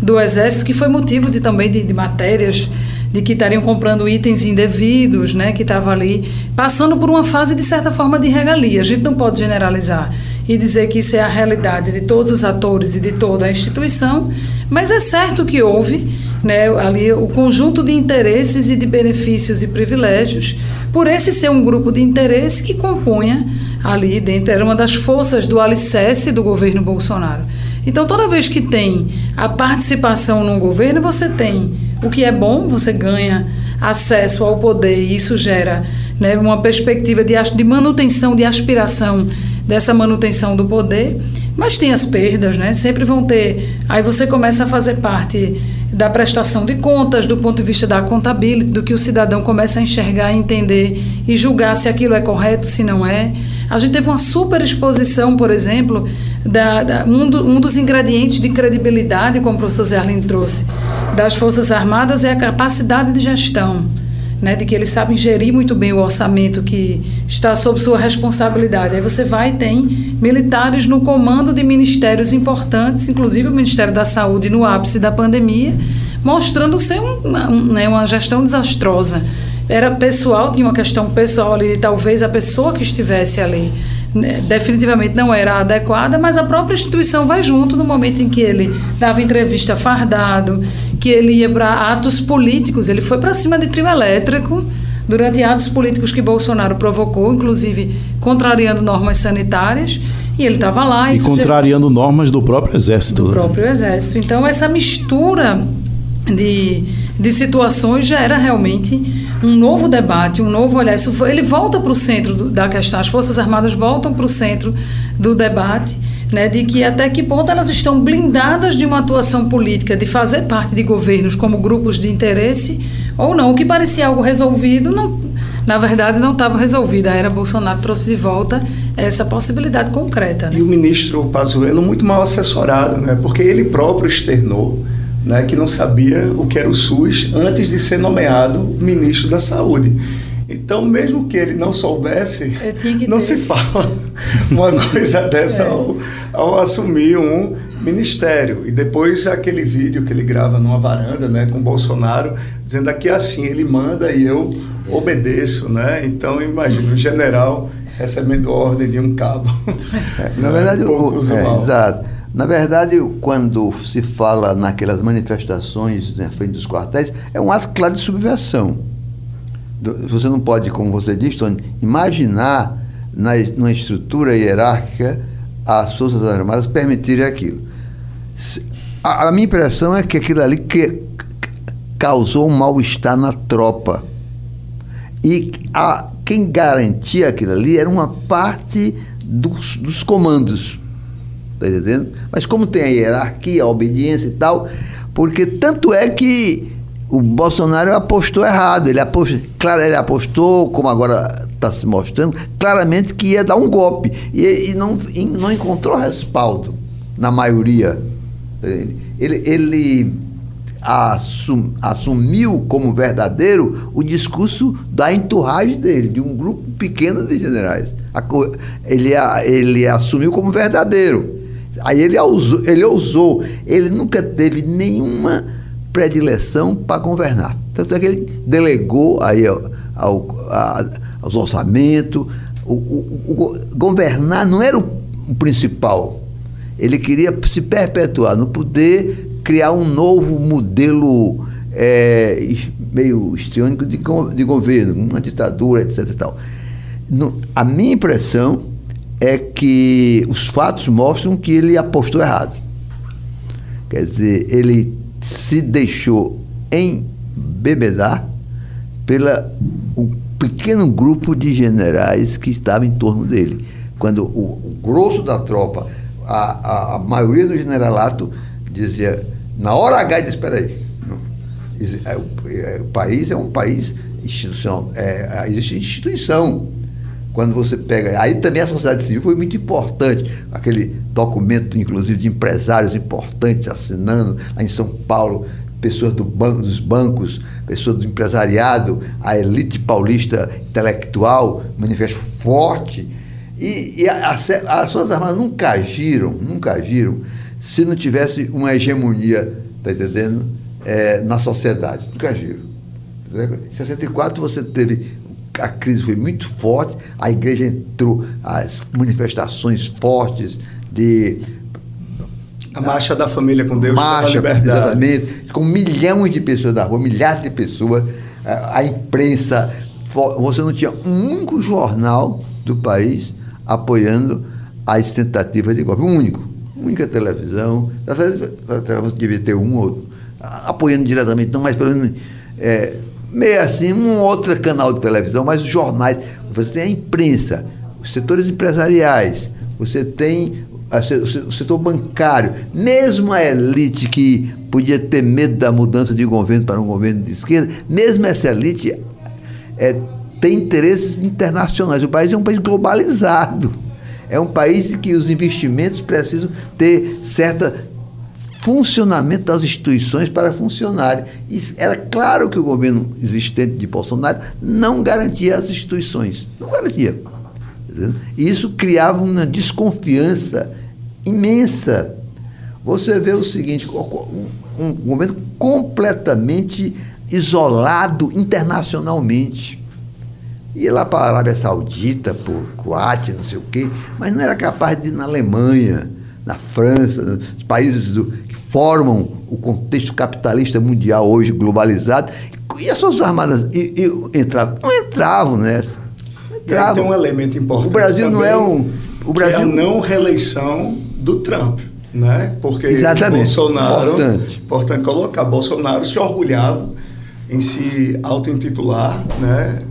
do Exército, que foi motivo de, também de, de matérias de que estariam comprando itens indevidos, né, que estava ali passando por uma fase de certa forma de regalia. A gente não pode generalizar e dizer que isso é a realidade de todos os atores e de toda a instituição, mas é certo que houve né, ali o conjunto de interesses e de benefícios e privilégios, por esse ser um grupo de interesse que compunha ali dentro, era uma das forças do alicerce do governo Bolsonaro. Então, toda vez que tem a participação num governo, você tem o que é bom, você ganha acesso ao poder e isso gera né, uma perspectiva de, de manutenção, de aspiração dessa manutenção do poder, mas tem as perdas, né? Sempre vão ter. Aí você começa a fazer parte da prestação de contas, do ponto de vista da contabilidade, do que o cidadão começa a enxergar, entender e julgar se aquilo é correto, se não é. A gente teve uma super exposição, por exemplo, da, da um, do, um, dos ingredientes de credibilidade, como o professor Zerlin trouxe, das Forças Armadas é a capacidade de gestão. Né, de que eles sabem gerir muito bem o orçamento que está sob sua responsabilidade. Aí você vai e tem militares no comando de ministérios importantes, inclusive o Ministério da Saúde no ápice da pandemia, mostrando ser uma, né, uma gestão desastrosa. Era pessoal, tinha uma questão pessoal ali, talvez a pessoa que estivesse ali né, definitivamente não era adequada, mas a própria instituição vai junto no momento em que ele dava entrevista fardado, que ele ia para atos políticos, ele foi para cima de trio elétrico durante atos políticos que Bolsonaro provocou, inclusive contrariando normas sanitárias, e ele estava lá. E contrariando normas do próprio Exército. Do né? próprio Exército. Então, essa mistura de, de situações gera realmente um novo debate, um novo olhar. Isso ele volta para o centro do, da questão, as Forças Armadas voltam para o centro do debate. Né, de que até que ponto elas estão blindadas de uma atuação política, de fazer parte de governos como grupos de interesse ou não. O que parecia algo resolvido, não, na verdade, não estava resolvido. A era Bolsonaro trouxe de volta essa possibilidade concreta. Né? E o ministro Pazuello muito mal assessorado, né, porque ele próprio externou né, que não sabia o que era o SUS antes de ser nomeado ministro da Saúde. Então, mesmo que ele não soubesse, não se fala uma coisa dessa é. ao, ao, assumir um ministério. E depois aquele vídeo que ele grava numa varanda né, com Bolsonaro, dizendo aqui é assim, ele manda e eu obedeço. Né? Então, imagina, o general recebendo ordem de um cabo. É, na verdade, é, o, é, exato. Na verdade, quando se fala naquelas manifestações na frente dos quartéis, é um ato claro de subversão. Você não pode, como você disse, Tony, imaginar na, numa estrutura hierárquica as Forças Armadas permitirem aquilo. A, a minha impressão é que aquilo ali que, causou um mal-estar na tropa. E a, quem garantia aquilo ali era uma parte dos, dos comandos. Está entendendo? Mas como tem a hierarquia, a obediência e tal, porque tanto é que o Bolsonaro apostou errado. Ele apostou, claro, ele apostou, como agora está se mostrando, claramente que ia dar um golpe. E, e não, e não encontrou respaldo na maioria. Ele, ele, ele assum, assumiu como verdadeiro o discurso da enturragem dele, de um grupo pequeno de generais. Ele, ele assumiu como verdadeiro. Aí ele ousou, ele ousou, ele nunca teve nenhuma predileção para governar. Tanto é que ele delegou aí ao, ao, a, aos orçamentos. O, o, o, governar não era o, principal. Ele queria se perpetuar no poder criar um novo modelo é, meio histriônico de, de governo, uma ditadura, etc. Tal. No, a minha impressão é que os fatos mostram que ele apostou errado. Quer dizer, ele se deixou embebedar pela o pequeno grupo de generais que estava em torno dele. Quando o, o grosso da tropa, a, a, a maioria do generalato dizia na hora H, disse, espera aí. O país é um país institucional. É, existe instituição. Quando você pega. Aí também a sociedade civil foi muito importante. Aquele documento, inclusive, de empresários importantes assinando lá em São Paulo, pessoas do banco, dos bancos, pessoas do empresariado, a elite paulista intelectual, manifesto forte. E, e as Forças Armadas nunca agiram, nunca agiram se não tivesse uma hegemonia, está entendendo? É, na sociedade. Nunca agiram. Em 64 você teve. A crise foi muito forte, a igreja entrou, as manifestações fortes de a marcha da família com Deus marcha, exatamente, com milhões de pessoas na rua, milhares de pessoas, a, imprensa, você não tinha um único jornal do país apoiando as tentativas de golpe, um único única televisão, a televisão devia ter um ou outro, apoiando diretamente, não, mas pelo menos é, meio assim, um outro canal de televisão, mas jornais, você tem a imprensa, os setores empresariais, você tem o setor bancário, mesmo a elite que podia ter medo da mudança de governo para um governo de esquerda, mesmo essa elite é, tem interesses internacionais. O país é um país globalizado. É um país em que os investimentos precisam ter certa funcionamento das instituições para funcionarem. E era claro que o governo existente de Bolsonaro não garantia as instituições. Não garantia. E isso criava uma desconfiança imensa. Você vê o seguinte, um, governo completamente isolado internacionalmente ia lá para a Arábia Saudita, por Coate, não sei o quê, mas não era capaz de ir na Alemanha, na França, nos países do, formam o contexto capitalista mundial hoje globalizado. E as Forças Armadas e, e, entravam, não entravam nessa. Não entravam. tem um elemento importante. O Brasil não é um. O Brasil... É a não reeleição do Trump. Né? Porque Exatamente. Bolsonaro, importante. importante colocar, Bolsonaro se orgulhava em se auto-intitular, né?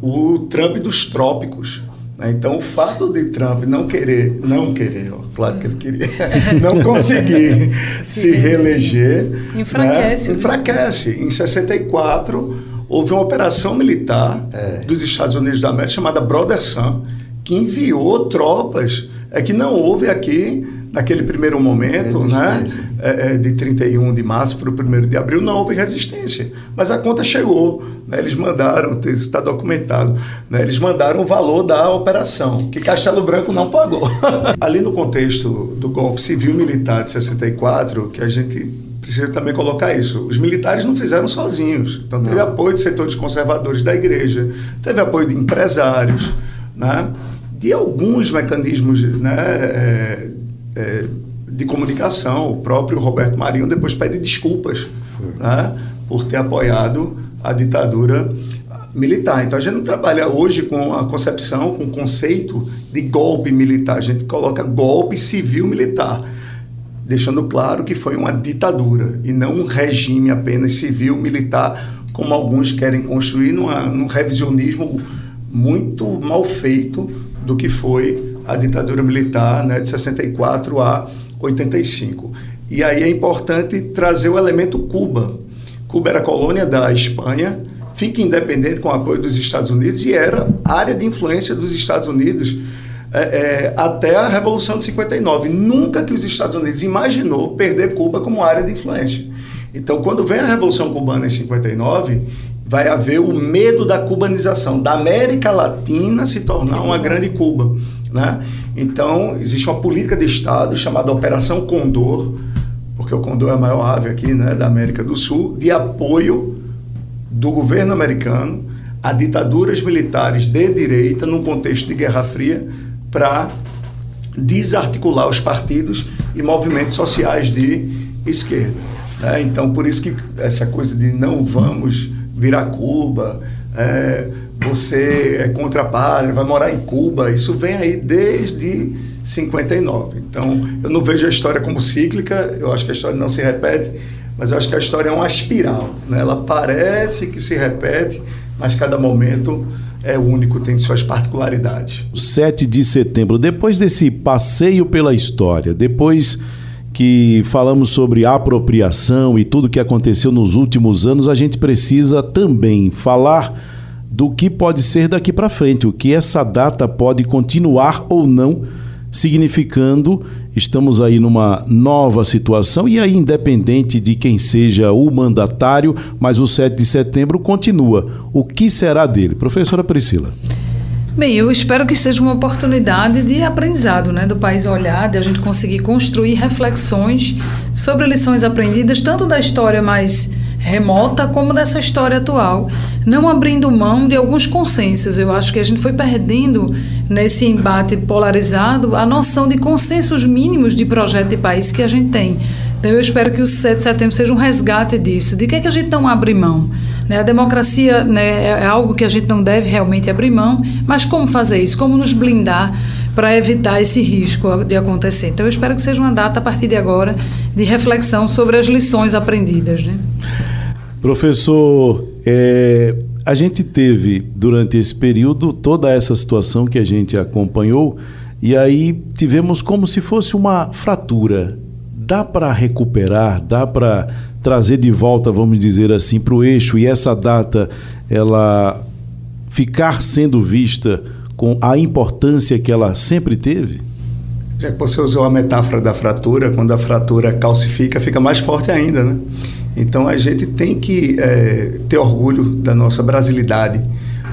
o Trump dos trópicos. Então, o fato de Trump não querer, não querer, ó, claro que ele queria, não conseguir se reeleger, enfraquece. Né? enfraquece. Em 64, houve uma operação militar é. dos Estados Unidos da América chamada Brother Sun, que enviou tropas. É que não houve aqui naquele primeiro momento, né, é, é, de 31 de março para o 1 de abril, não houve resistência. Mas a conta chegou. Né, eles mandaram, isso está documentado, né, eles mandaram o valor da operação, que Castelo Branco não pagou. Ali no contexto do golpe civil-militar de 64, que a gente precisa também colocar isso. Os militares não fizeram sozinhos. Então, teve não. apoio de setores conservadores da igreja, teve apoio de empresários, né? de alguns mecanismos né, é, é, de comunicação. O próprio Roberto Marinho depois pede desculpas né, por ter apoiado a ditadura militar. Então a gente não trabalha hoje com a concepção, com o conceito de golpe militar. A gente coloca golpe civil-militar, deixando claro que foi uma ditadura e não um regime apenas civil-militar, como alguns querem construir numa, num revisionismo muito mal feito do que foi a ditadura militar né, de 64 a 85. E aí é importante trazer o elemento Cuba. Cuba era colônia da Espanha, fica independente com o apoio dos Estados Unidos e era área de influência dos Estados Unidos é, é, até a Revolução de 59. Nunca que os Estados Unidos imaginou perder Cuba como área de influência. Então, quando vem a Revolução Cubana em 59, vai haver o medo da cubanização, da América Latina se tornar uma grande Cuba. Né? Então, existe uma política de Estado chamada Operação Condor, porque o Condor é a maior ave aqui né, da América do Sul, de apoio do governo americano a ditaduras militares de direita num contexto de Guerra Fria para desarticular os partidos e movimentos sociais de esquerda. Né? Então, por isso que essa coisa de não vamos virar Cuba, é, você é contra a pátria, vai morar em Cuba, isso vem aí desde 59. Então, eu não vejo a história como cíclica, eu acho que a história não se repete, mas eu acho que a história é uma espiral. Né? Ela parece que se repete, mas cada momento é único, tem suas particularidades. 7 de setembro, depois desse passeio pela história, depois que falamos sobre apropriação e tudo que aconteceu nos últimos anos, a gente precisa também falar do que pode ser daqui para frente, o que essa data pode continuar ou não significando estamos aí numa nova situação e aí independente de quem seja o mandatário, mas o 7 de setembro continua. O que será dele? Professora Priscila. Bem, eu espero que seja uma oportunidade de aprendizado, né, do país olhar, de a gente conseguir construir reflexões sobre lições aprendidas tanto da história mais remota como dessa história atual, não abrindo mão de alguns consensos. Eu acho que a gente foi perdendo nesse embate polarizado a noção de consensos mínimos de projeto de país que a gente tem. Então eu espero que o 7 de setembro seja um resgate disso. De que, é que a gente não abre mão? Né? A democracia né, é algo que a gente não deve realmente abrir mão, mas como fazer isso? Como nos blindar para evitar esse risco de acontecer? Então eu espero que seja uma data a partir de agora de reflexão sobre as lições aprendidas. Né? Professor, é, a gente teve durante esse período toda essa situação que a gente acompanhou e aí tivemos como se fosse uma fratura. Dá para recuperar, dá para trazer de volta, vamos dizer assim, para o eixo e essa data ela ficar sendo vista com a importância que ela sempre teve? Já que você usou a metáfora da fratura, quando a fratura calcifica, fica mais forte ainda, né? Então a gente tem que é, ter orgulho da nossa brasilidade.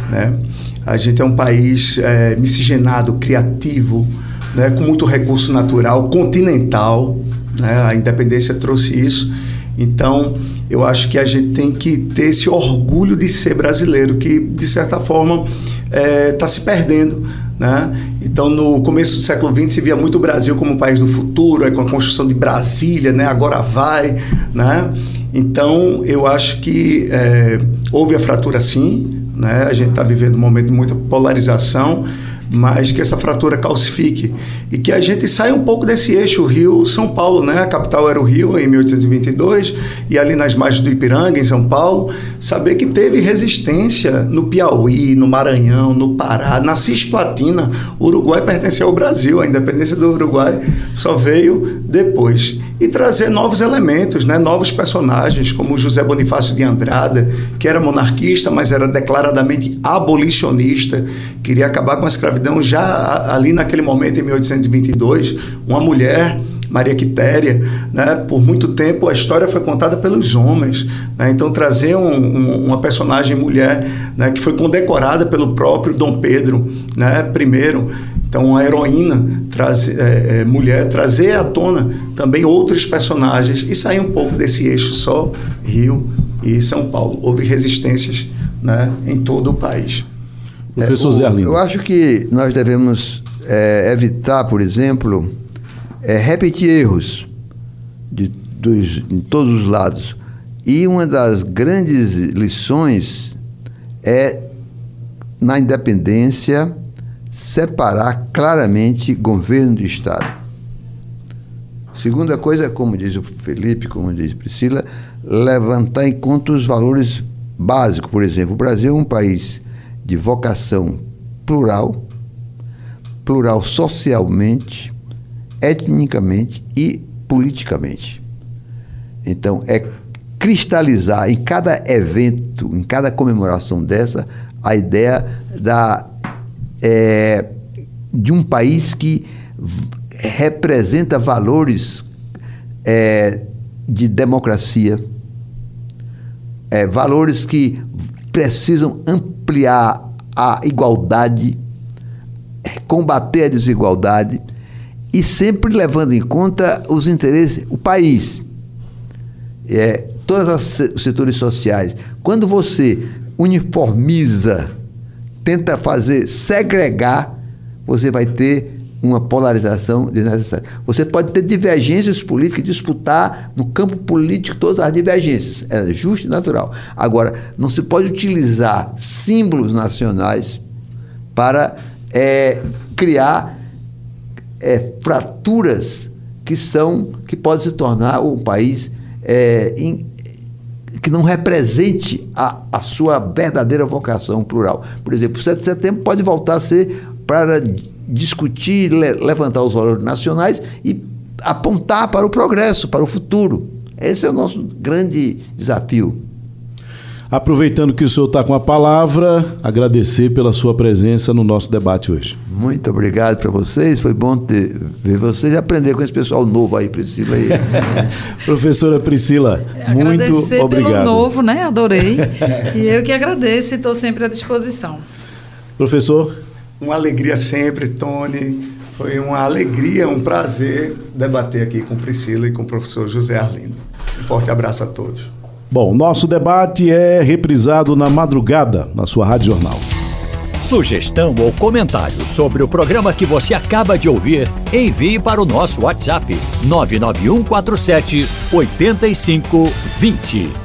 Né? A gente é um país é, miscigenado, criativo, né? com muito recurso natural, continental. Né? A independência trouxe isso. Então, eu acho que a gente tem que ter esse orgulho de ser brasileiro, que de certa forma está é, tá se perdendo. Né? Então, no começo do século XX, se via muito o Brasil como o país do futuro, aí com a construção de Brasília, né? agora vai. Né? Então, eu acho que é, houve a fratura sim, né? a gente está vivendo um momento de muita polarização, mas que essa fratura calcifique e que a gente saia um pouco desse eixo Rio-São Paulo, né? A capital era o Rio em 1822 e ali nas margens do Ipiranga, em São Paulo, saber que teve resistência no Piauí, no Maranhão, no Pará, na Cisplatina. O Uruguai pertenceu ao Brasil, a independência do Uruguai só veio depois. E trazer novos elementos, né? novos personagens, como José Bonifácio de Andrada, que era monarquista, mas era declaradamente abolicionista, queria acabar com a escravidão já ali naquele momento, em 1822, uma mulher Maria Quitéria, né? por muito tempo a história foi contada pelos homens. Né? Então, trazer um, um, uma personagem mulher né? que foi condecorada pelo próprio Dom Pedro né? primeiro. Então, uma heroína traz, é, é, mulher, trazer à tona também outros personagens e sair um pouco desse eixo só Rio e São Paulo. Houve resistências né? em todo o país. Professor é, Zé Arlindo. Eu acho que nós devemos é, evitar, por exemplo, é, repetir erros de, dos, em todos os lados. E uma das grandes lições é, na independência, separar claramente governo de Estado. Segunda coisa, como diz o Felipe, como diz Priscila, levantar em conta os valores básicos. Por exemplo, o Brasil é um país de vocação plural, plural socialmente, etnicamente e politicamente. Então, é cristalizar em cada evento, em cada comemoração dessa, a ideia da, é, de um país que representa valores é, de democracia, é, valores que precisam ampliar a igualdade, combater a desigualdade e sempre levando em conta os interesses, o país, é, todos os setores sociais. Quando você uniformiza, tenta fazer segregar, você vai ter uma polarização desnecessária. Você pode ter divergências políticas, disputar no campo político todas as divergências, é justo e natural. Agora, não se pode utilizar símbolos nacionais para é, criar é, fraturas que são que podem se tornar um país é, que não represente a, a sua verdadeira vocação plural. Por exemplo, o 7 de setembro pode voltar a ser para discutir, le, levantar os valores nacionais e apontar para o progresso, para o futuro. Esse é o nosso grande desafio. Aproveitando que o senhor está com a palavra, agradecer pela sua presença no nosso debate hoje. Muito obrigado para vocês, foi bom ter, ver vocês e aprender com esse pessoal novo aí, Priscila. Aí. Professora Priscila, muito agradecer obrigado. pelo novo, né? Adorei. e eu que agradeço e estou sempre à disposição. Professor? Uma alegria sempre, Tony. Foi uma alegria, um prazer debater aqui com Priscila e com o professor José Arlindo. Um forte abraço a todos. Bom, nosso debate é reprisado na madrugada na sua Rádio Jornal. Sugestão ou comentário sobre o programa que você acaba de ouvir, envie para o nosso WhatsApp 99147 8520.